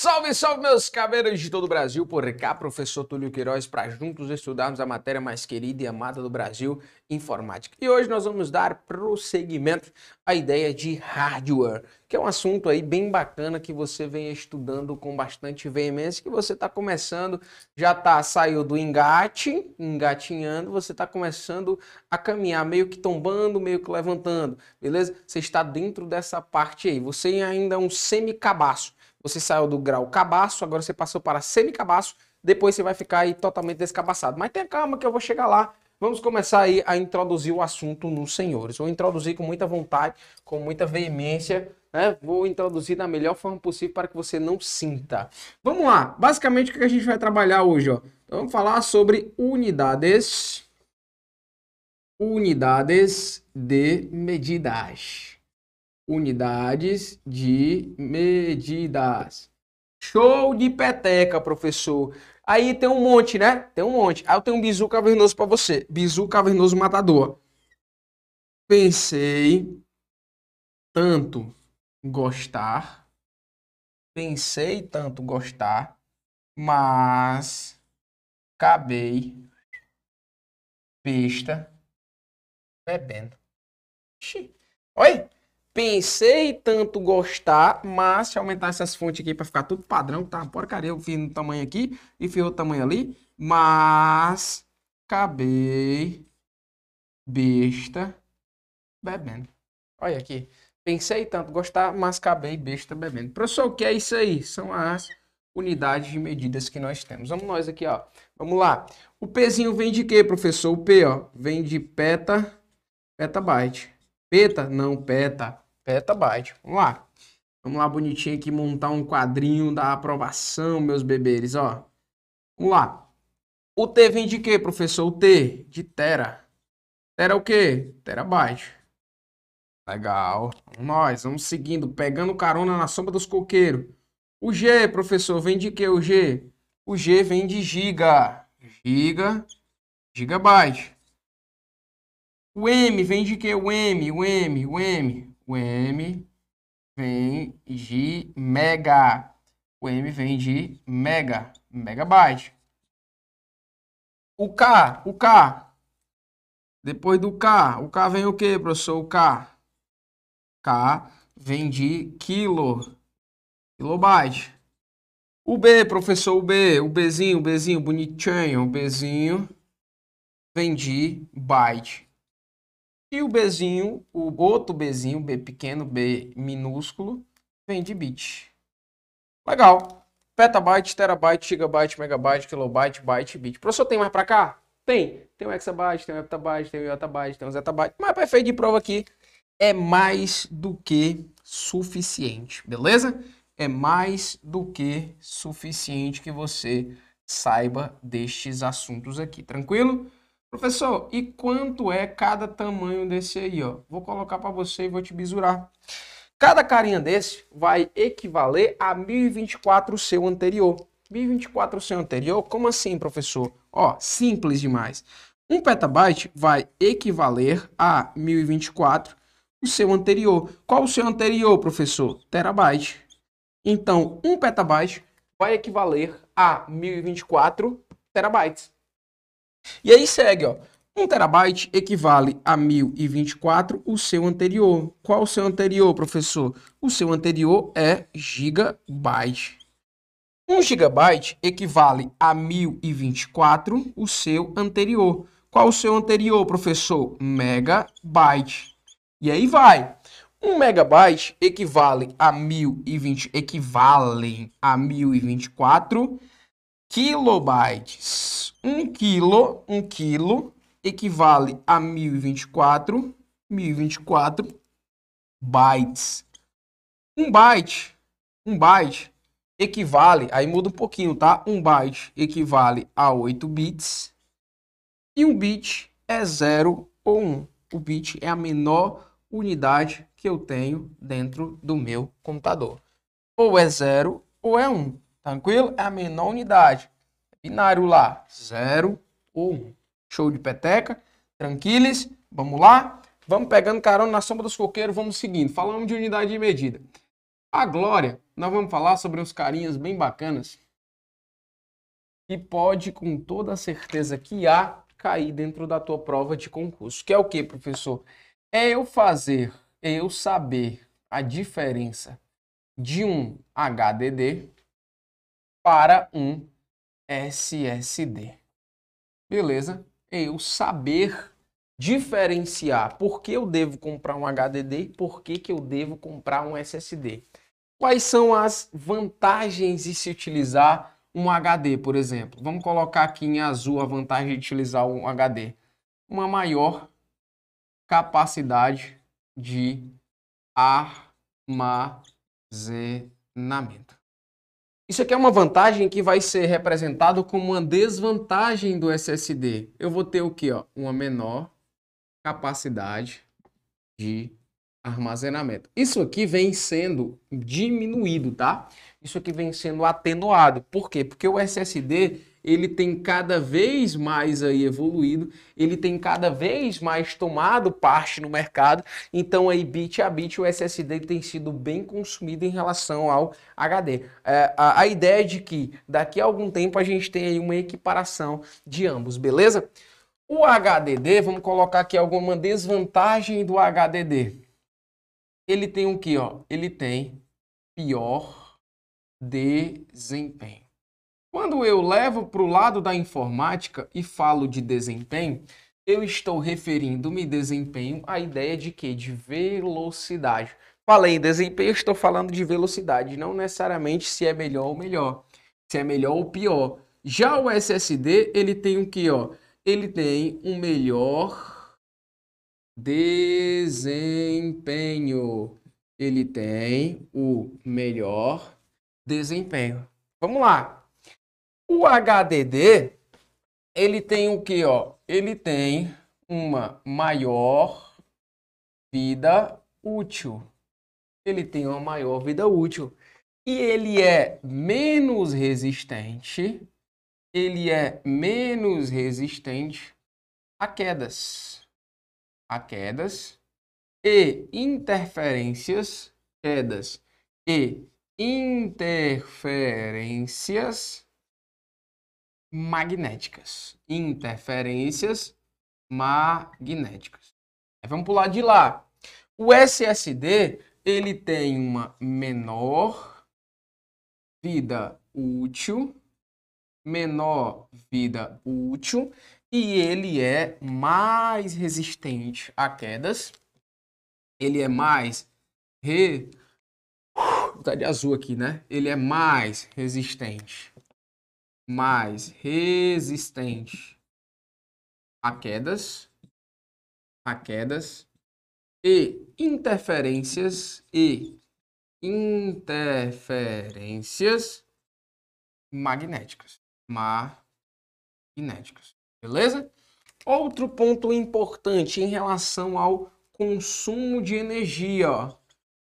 Salve, salve, meus cabelos de todo o Brasil, por cá, professor Túlio Queiroz, para juntos estudarmos a matéria mais querida e amada do Brasil, informática. E hoje nós vamos dar prosseguimento à ideia de hardware, que é um assunto aí bem bacana que você vem estudando com bastante veemência, que você está começando, já tá, saiu do engate, engatinhando, você está começando a caminhar, meio que tombando, meio que levantando, beleza? Você está dentro dessa parte aí, você ainda é um semi-cabaço você saiu do grau cabaço, agora você passou para semi-cabaço, depois você vai ficar aí totalmente descabaçado. Mas tenha calma que eu vou chegar lá. Vamos começar aí a introduzir o assunto nos senhores. Vou introduzir com muita vontade, com muita veemência, né? Vou introduzir da melhor forma possível para que você não sinta. Vamos lá. Basicamente o que a gente vai trabalhar hoje, ó? Então, vamos falar sobre unidades unidades de medidas unidades de medidas. Show de peteca, professor. Aí tem um monte, né? Tem um monte. Aí eu tenho um bizu cavernoso para você. Bizu cavernoso matador. Pensei tanto gostar. Pensei tanto gostar, mas acabei besta bebendo. Oi? Pensei tanto gostar, mas se aumentar essas fontes aqui para ficar tudo padrão, tá porcaria, eu fiz no tamanho aqui e fiz o tamanho ali, mas acabei besta bebendo. Olha aqui. Pensei tanto gostar, mas acabei besta bebendo. Professor, o que é isso aí? São as unidades de medidas que nós temos. Vamos nós aqui, ó. Vamos lá. O Pzinho vem de quê, professor? O P, ó, vem de peta, petabyte. Peta? Não, peta petabyte. Vamos lá. Vamos lá, bonitinho aqui, montar um quadrinho da aprovação, meus beberes, ó. Vamos lá. O T vem de quê, professor? O T de tera. Tera o quê? Terabyte. Legal. Nós vamos seguindo, pegando carona na sombra dos coqueiros. O G, professor, vem de quê o G? O G vem de giga. Giga, gigabyte. O M vem de quê? O M, o M, o M o M vem de mega. O M vem de mega, megabyte. O K, o K. Depois do K, o K vem o que, professor? O K. K vem de quilo, kilobyte. O B, professor, o B, o Bzinho, o Bzinho, bonitinho, o Bzinho vem de byte. E o Bzinho, o outro Bzinho, B pequeno, B minúsculo, vem de bit. Legal. Petabyte, terabyte, gigabyte, megabyte, kilobyte, byte, bit. Professor, tem mais para cá? Tem. Tem o hexabyte, tem o heptabyte, tem o yottabyte, tem o zettabyte. Mas para efeito de prova aqui, é mais do que suficiente, beleza? É mais do que suficiente que você saiba destes assuntos aqui, tranquilo? Professor, e quanto é cada tamanho desse aí, ó? Vou colocar para você e vou te bisurar. Cada carinha desse vai equivaler a 1024 o seu anterior. 1024 o seu anterior? Como assim, professor? Ó, simples demais. Um petabyte vai equivaler a 1024 o seu anterior. Qual o seu anterior, professor? Terabyte. Então, um petabyte vai equivaler a 1024 terabytes. E aí segue, ó. 1 terabyte equivale a 1024 o seu anterior. Qual o seu anterior, professor? O seu anterior é gigabyte. 1 gigabyte equivale a 1024 o seu anterior. Qual o seu anterior, professor? Megabyte. E aí vai. 1 megabyte equivale a 1020 equivalem a 1024 kilobytes. 1 quilo, 1 quilo equivale a 1024, 1024 bytes. Um byte, um byte equivale, aí muda um pouquinho, tá? Um byte equivale a 8 bits e um bit é 0 ou 1. O bit é a menor unidade que eu tenho dentro do meu computador. Ou é 0 ou é 1. Tranquilo? É a menor unidade. Binário lá, 0 ou 1. Um. Show de peteca. Tranquilos? Vamos lá? Vamos pegando carona na sombra dos coqueiros, vamos seguindo. Falamos de unidade de medida. A Glória, nós vamos falar sobre uns carinhas bem bacanas e pode com toda certeza que há cair dentro da tua prova de concurso. Que é o que, professor? É eu fazer, é eu saber a diferença de um HDD para um SSD. Beleza? É eu saber diferenciar por que eu devo comprar um HDD e por que, que eu devo comprar um SSD. Quais são as vantagens de se utilizar um HD, por exemplo. Vamos colocar aqui em azul a vantagem de utilizar um HD. Uma maior capacidade de armazenamento. Isso aqui é uma vantagem que vai ser representado como uma desvantagem do SSD. Eu vou ter o que? Uma menor capacidade de armazenamento. Isso aqui vem sendo diminuído, tá? Isso aqui vem sendo atenuado. Por quê? Porque o SSD ele tem cada vez mais aí evoluído, ele tem cada vez mais tomado parte no mercado. Então aí bit a bit o SSD tem sido bem consumido em relação ao HD. É, a, a ideia é de que daqui a algum tempo a gente tem uma equiparação de ambos, beleza? O HDD, vamos colocar aqui alguma desvantagem do HDD ele tem o que, ó? Ele tem pior desempenho. Quando eu levo para o lado da informática e falo de desempenho, eu estou referindo-me desempenho à ideia de que? De velocidade. Falei desempenho, estou falando de velocidade, não necessariamente se é melhor ou melhor, se é melhor ou pior. Já o SSD, ele tem o que, ó? Ele tem um melhor Desempenho. Ele tem o melhor desempenho. Vamos lá. O HDD, ele tem o que, ó? Ele tem uma maior vida útil. Ele tem uma maior vida útil. E ele é menos resistente, ele é menos resistente a quedas a quedas e interferências, quedas e interferências magnéticas. Interferências magnéticas. Vamos pular de lá. O SSD ele tem uma menor vida útil, menor vida útil e ele é mais resistente a quedas. Ele é mais re... tá de azul aqui, né? Ele é mais resistente, mais resistente a quedas, a quedas e interferências e interferências magnéticas, magnéticas. Beleza? Outro ponto importante em relação ao consumo de energia. Ó.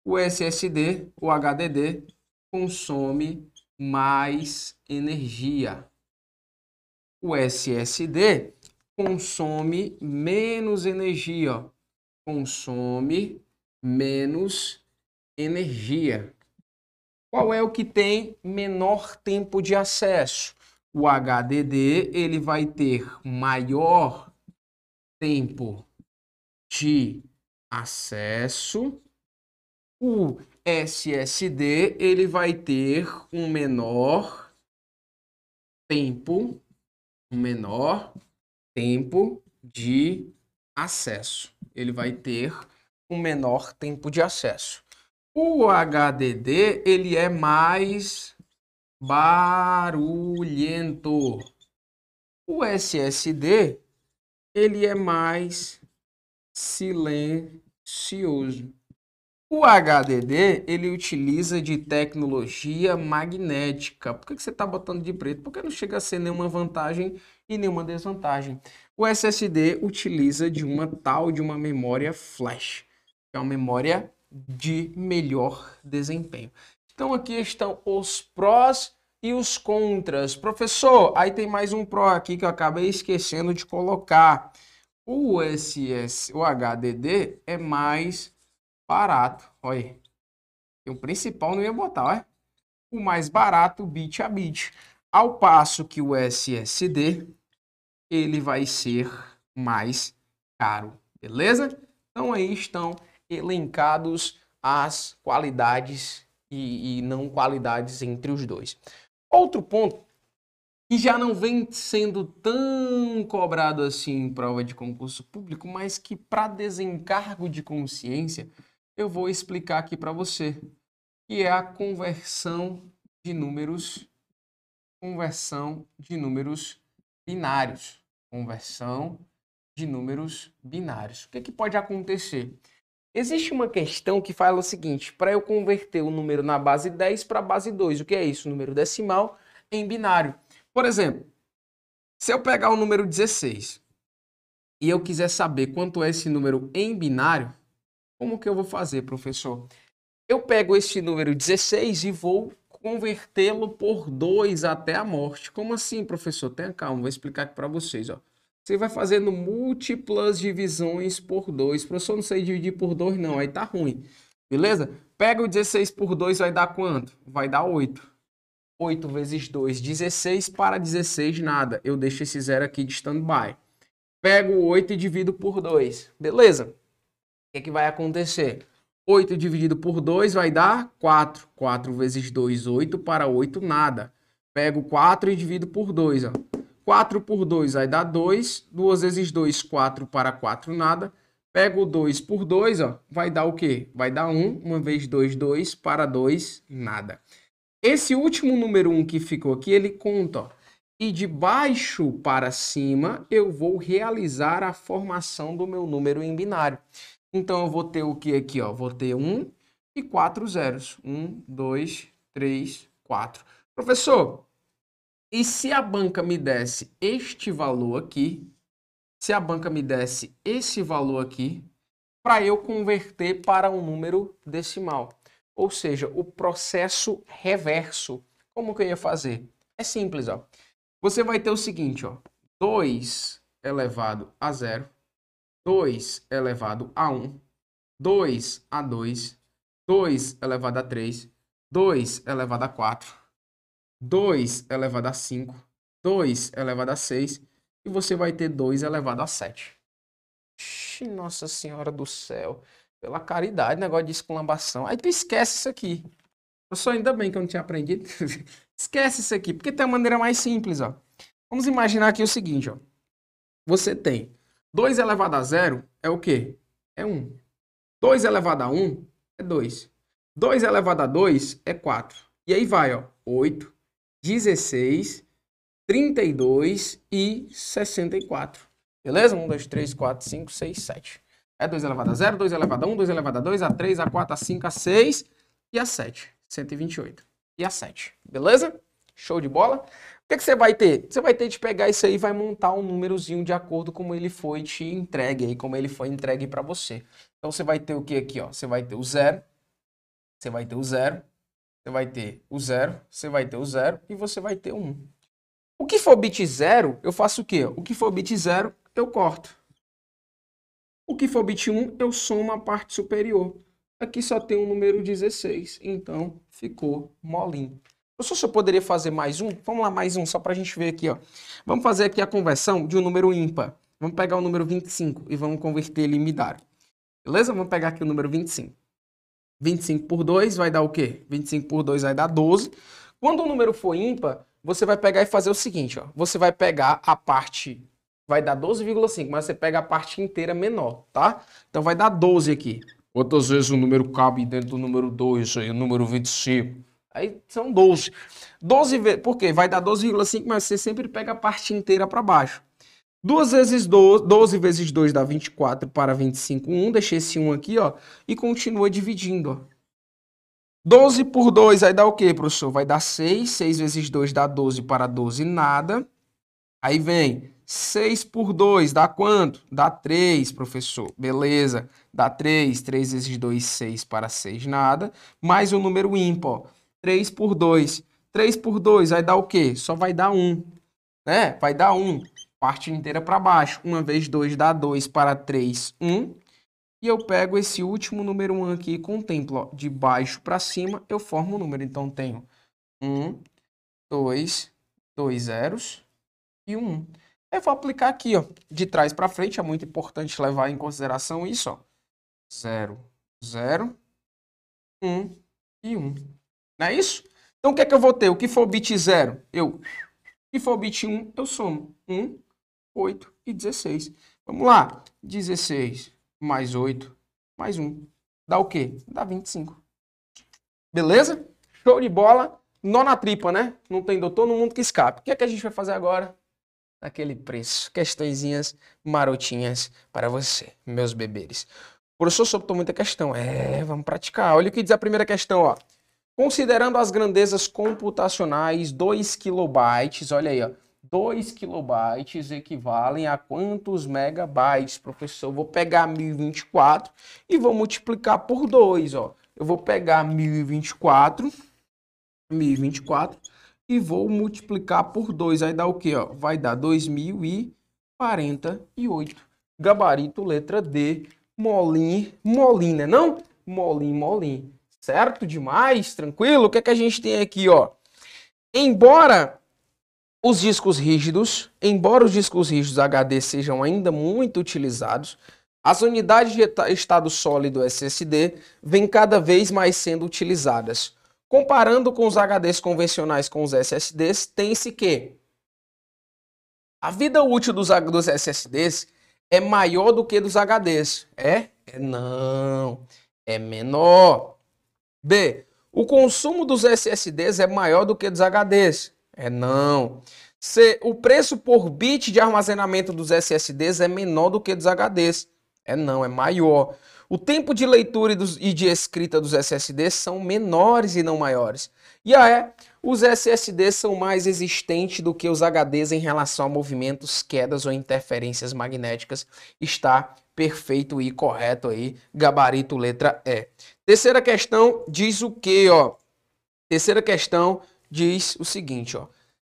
O SSD, o HDD, consome mais energia. O SSD consome menos energia. Ó. Consome menos energia. Qual é o que tem menor tempo de acesso? o HDD ele vai ter maior tempo de acesso. O SSD ele vai ter um menor tempo, um menor tempo de acesso. Ele vai ter um menor tempo de acesso. O HDD ele é mais barulhento. O SSD, ele é mais silencioso. O HDD, ele utiliza de tecnologia magnética. Por que você está botando de preto? Porque não chega a ser nenhuma vantagem e nenhuma desvantagem. O SSD utiliza de uma tal de uma memória flash, que é uma memória de melhor desempenho. Então aqui estão os prós e os contras. Professor, aí tem mais um pró aqui que eu acabei esquecendo de colocar. O SS, o HDD é mais barato. Olha. E o principal não ia botar, ó. O mais barato, bit a bit. Ao passo que o SSD, ele vai ser mais caro, beleza? Então aí estão elencados as qualidades e, e não qualidades entre os dois. Outro ponto que já não vem sendo tão cobrado assim em prova de concurso público, mas que para desencargo de consciência eu vou explicar aqui para você, que é a conversão de números conversão de números binários, conversão de números binários. O que, que pode acontecer? Existe uma questão que fala o seguinte, para eu converter o número na base 10 para a base 2, o que é isso? Número decimal em binário. Por exemplo, se eu pegar o número 16 e eu quiser saber quanto é esse número em binário, como que eu vou fazer, professor? Eu pego este número 16 e vou convertê-lo por 2 até a morte. Como assim, professor? Tenha calma, vou explicar aqui para vocês. Ó. Você vai fazendo múltiplas divisões por 2. Professor, não sei dividir por 2 não, aí tá ruim. Beleza? Pega o 16 por 2, vai dar quanto? Vai dar 8. 8 vezes 2, 16 para 16, nada. Eu deixo esse zero aqui de standby. Pego o 8 e divido por 2. Beleza? Que, é que vai acontecer? 8 dividido por 2 vai dar 4. 4 vezes 2, 8 para 8, nada. Pego 4 e divido por 2. Ó. 4 por 2 vai dar 2. 2 vezes 2, 4 para 4, nada. Pego 2 por 2, ó, vai dar o quê? Vai dar 1. 1 vezes 2, 2 para 2, nada. Esse último número 1 que ficou aqui, ele conta, ó. E de baixo para cima, eu vou realizar a formação do meu número em binário. Então, eu vou ter o que aqui? Ó? Vou ter 1 e 4 zeros. 1, 2, 3, 4. Professor, e se a banca me desse este valor aqui, se a banca me desse esse valor aqui, para eu converter para um número decimal? Ou seja, o processo reverso. Como que eu ia fazer? É simples, ó. Você vai ter o seguinte, ó. 2 elevado a zero, 2 elevado a 1, 2 a 2, 2 elevado a 3, 2 elevado a 4, 2 elevado a 5, 2 elevado a 6 e você vai ter 2 elevado a 7. Nossa Senhora do Céu. Pela caridade, negócio de exclamação. Aí tu esquece isso aqui. Eu só ainda bem que eu não tinha aprendido. esquece isso aqui, porque tem uma maneira mais simples, ó. Vamos imaginar aqui o seguinte, ó. Você tem 2 elevado a 0 é o quê? É 1. 2 elevado a 1 é 2. 2 elevado a 2 é 4. E aí vai, ó. 8, 16, 32 e 64. Beleza? 1, 2, 3, 4, 5, 6, 7. É 2 elevado a 0, 2 elevado a 1, 2 elevado a 2, a 3, a 4, a 5, a 6 e a 7. 128. E a 7. Beleza? Show de bola? O que, que você vai ter? Você vai ter de pegar isso aí e vai montar um númerozinho de acordo com como ele foi te entregue aí, como ele foi entregue para você. Então você vai ter o que aqui, ó? Você vai ter o 0, você vai ter o 0, você vai ter o 0, você vai ter o 0 e você vai ter o 1. Um. O que for bit 0, eu faço o quê? O que for bit 0, eu corto. O que for bit 1, eu somo a parte superior. Aqui só tem o número 16, então ficou molinho. Professor, se eu poderia fazer mais um? Vamos lá, mais um, só para a gente ver aqui. Ó. Vamos fazer aqui a conversão de um número ímpar. Vamos pegar o número 25 e vamos converter ele em binário. Beleza? Vamos pegar aqui o número 25. 25 por 2 vai dar o quê? 25 por 2 vai dar 12. Quando o número for ímpar, você vai pegar e fazer o seguinte, ó. Você vai pegar a parte vai dar 12,5, mas você pega a parte inteira menor, tá? Então vai dar 12 aqui. Quantas vezes o número cabe dentro do número 2, aí, o número 25? Aí são 12. 12 vezes, por quê? Vai dar 12,5, mas você sempre pega a parte inteira para baixo. 2 vezes 12, 12 vezes 2 dá 24 para 25, 1. Deixei esse 1 aqui, ó, e continua dividindo, ó. 12 por 2 aí dá o quê, professor? Vai dar 6. 6 vezes 2 dá 12 para 12, nada. Aí vem 6 por 2 dá quanto? Dá 3, professor. Beleza. Dá 3. 3 vezes 2, 6 para 6, nada. Mais o um número ímpar. 3 por 2. 3 por 2 vai dar o quê? Só vai dar 1. Né? Vai dar 1. Parte inteira para baixo. 1 vezes 2 dá 2 para 3, 1. e eu pego esse último número 1 aqui e contemplo, ó, de baixo para cima, eu formo o número. Então, tenho 1, 2, dois zeros e um 1. Eu vou aplicar aqui, ó, de trás para frente, é muito importante levar em consideração isso, ó. 0, 0, 1 e 1. Não é isso? Então, o que é que eu vou ter? O que for bit 0, eu... O que for bit 1, eu somo. 1, 8 e 16. Vamos lá. 16 mais 8 mais 1. Dá o quê? Dá 25. Beleza? Show de bola. Nó na tripa, né? Não tem doutor no mundo que escape. O que é que a gente vai fazer agora? Naquele preço. Questõezinhas marotinhas para você, meus beberes. Professor soltou muita questão. É, vamos praticar. Olha o que diz a primeira questão, ó. Considerando as grandezas computacionais, 2 kilobytes, olha aí, ó. 2 kilobytes equivalem a quantos megabytes, professor? Eu vou pegar 1024 e vou multiplicar por 2, ó. Eu vou pegar 1024, 1024 e vou multiplicar por 2. Aí dá o quê, ó? Vai dar 2048. Gabarito letra D, molim, molim, né não? Molim, molim. Certo demais? Tranquilo? O que é que a gente tem aqui, ó? Embora os discos rígidos, embora os discos rígidos HD sejam ainda muito utilizados, as unidades de estado sólido SSD vêm cada vez mais sendo utilizadas. Comparando com os HDs convencionais com os SSDs, tem-se que a vida útil dos, dos SSDs é maior do que dos HDs. É? é? Não. É menor. B. O consumo dos SSDs é maior do que dos HDs. É não. C, o preço por bit de armazenamento dos SSDs é menor do que dos HDs. É não, é maior. O tempo de leitura e, e de escrita dos SSDs são menores e não maiores. E a é, os SSDs são mais existentes do que os HDs em relação a movimentos, quedas ou interferências magnéticas. Está perfeito e correto aí. Gabarito letra E. Terceira questão diz o que, ó? Terceira questão diz o seguinte, ó.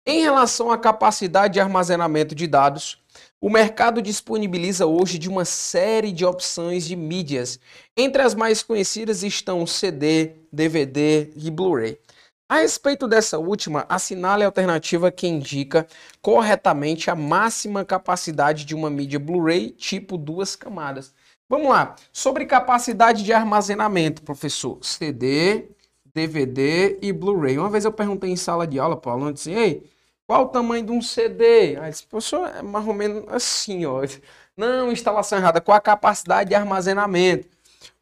Em relação à capacidade de armazenamento de dados, o mercado disponibiliza hoje de uma série de opções de mídias. Entre as mais conhecidas estão CD, DVD e Blu-ray. A respeito dessa última, assinale a alternativa que indica corretamente a máxima capacidade de uma mídia Blu-ray tipo duas camadas. Vamos lá. Sobre capacidade de armazenamento, professor. CD, DVD e Blu-ray. Uma vez eu perguntei em sala de aula para o aluno, disse, ei, qual o tamanho de um CD? Aí disse, professor, é mais ou menos assim, ó. Não, instalação errada. Qual a capacidade de armazenamento?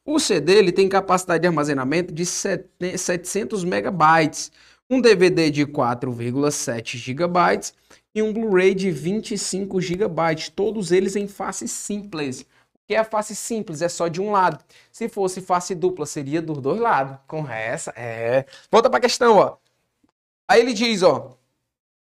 O CD ele tem capacidade de armazenamento de 700 megabytes, um DVD de 4,7 gigabytes e um Blu-ray de 25 gigabytes, todos eles em face simples que é a face simples, é só de um lado. Se fosse face dupla, seria dos dois lados. Com essa, é. Volta para a questão, ó. Aí ele diz, ó.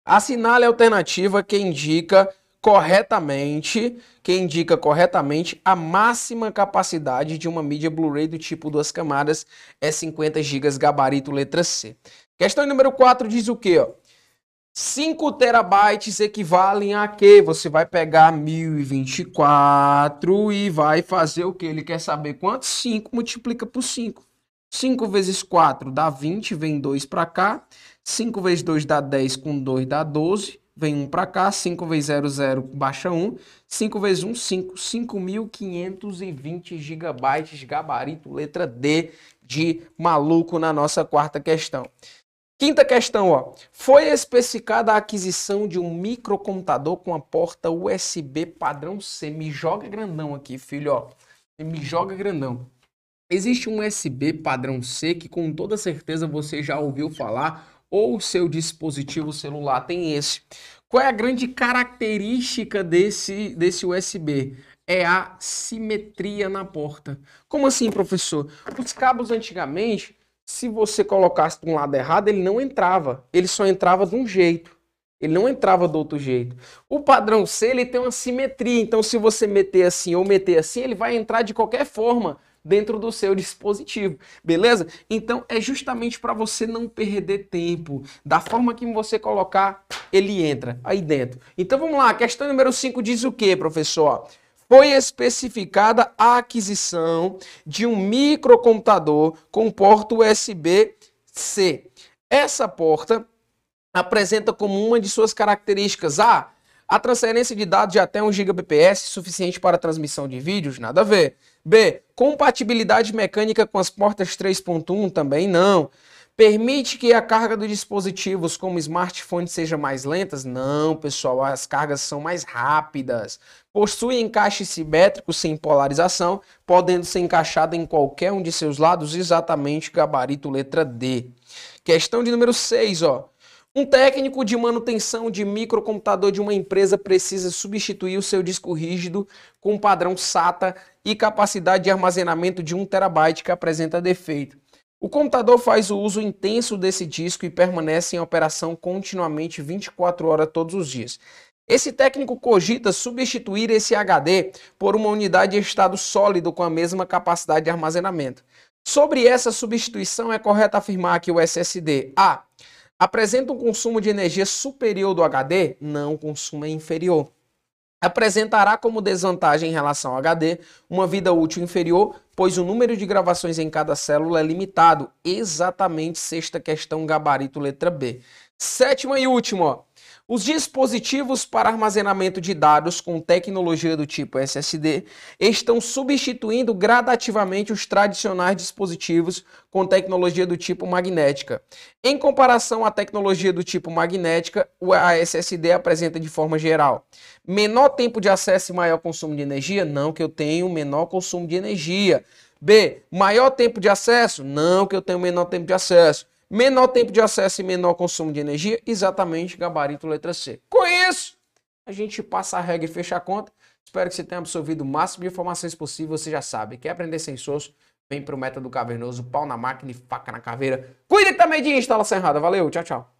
Assinale a alternativa que indica corretamente, que indica corretamente a máxima capacidade de uma mídia Blu-ray do tipo duas camadas é 50 GB gabarito letra C. Questão número 4 diz o quê, ó? 5 terabytes equivalem a quê? Você vai pegar 1024 e vai fazer o que? Ele quer saber quanto? 5 multiplica por 5. 5 vezes 4 dá 20, vem 2 para cá. 5 vezes 2 dá 10, com 2 dá 12. Vem 1 para cá, 5 vezes 0, 0, baixa 1. 5 vezes 1, 5. 5.520 gigabytes, gabarito, letra D de maluco na nossa quarta questão. Quinta questão, ó. Foi especificada a aquisição de um microcomputador com a porta USB padrão C. Me joga grandão aqui, filho, ó. Me joga grandão. Existe um USB padrão C que com toda certeza você já ouviu falar ou seu dispositivo celular tem esse. Qual é a grande característica desse, desse USB? É a simetria na porta. Como assim, professor? Os cabos antigamente se você colocasse de um lado errado, ele não entrava. Ele só entrava de um jeito. Ele não entrava do outro jeito. O padrão C ele tem uma simetria. Então, se você meter assim ou meter assim, ele vai entrar de qualquer forma dentro do seu dispositivo, beleza? Então é justamente para você não perder tempo. Da forma que você colocar, ele entra aí dentro. Então vamos lá, questão número 5 diz o que, professor? Foi especificada a aquisição de um microcomputador com porta USB-C. Essa porta apresenta como uma de suas características a a transferência de dados de até 1 Gbps suficiente para transmissão de vídeos? Nada a ver. B. Compatibilidade mecânica com as portas 3.1? Também não. Permite que a carga dos dispositivos como smartphone seja mais lentas? Não, pessoal, as cargas são mais rápidas. Possui encaixe simétrico sem polarização, podendo ser encaixado em qualquer um de seus lados, exatamente gabarito letra D. Questão de número 6, ó. Um técnico de manutenção de microcomputador de uma empresa precisa substituir o seu disco rígido com padrão SATA e capacidade de armazenamento de 1 terabyte que apresenta defeito. O computador faz o uso intenso desse disco e permanece em operação continuamente 24 horas todos os dias. Esse técnico cogita substituir esse HD por uma unidade de estado sólido com a mesma capacidade de armazenamento. Sobre essa substituição, é correto afirmar que o SSD A Apresenta um consumo de energia superior do HD? Não, o consumo é inferior. Apresentará como desvantagem em relação ao HD uma vida útil inferior, pois o número de gravações em cada célula é limitado. Exatamente sexta questão, gabarito letra B. Sétima e última. Os dispositivos para armazenamento de dados com tecnologia do tipo SSD estão substituindo gradativamente os tradicionais dispositivos com tecnologia do tipo magnética. Em comparação à tecnologia do tipo magnética, a SSD apresenta de forma geral menor tempo de acesso e maior consumo de energia? Não, que eu tenho menor consumo de energia. B, maior tempo de acesso? Não, que eu tenho menor tempo de acesso. Menor tempo de acesso e menor consumo de energia, exatamente gabarito letra C. Com isso, a gente passa a regra e fecha a conta. Espero que você tenha absorvido o máximo de informações possível. Você já sabe, quer aprender sem soço? Vem pro método cavernoso, pau na máquina e faca na caveira. Cuide também de instalação errada. Valeu, tchau, tchau.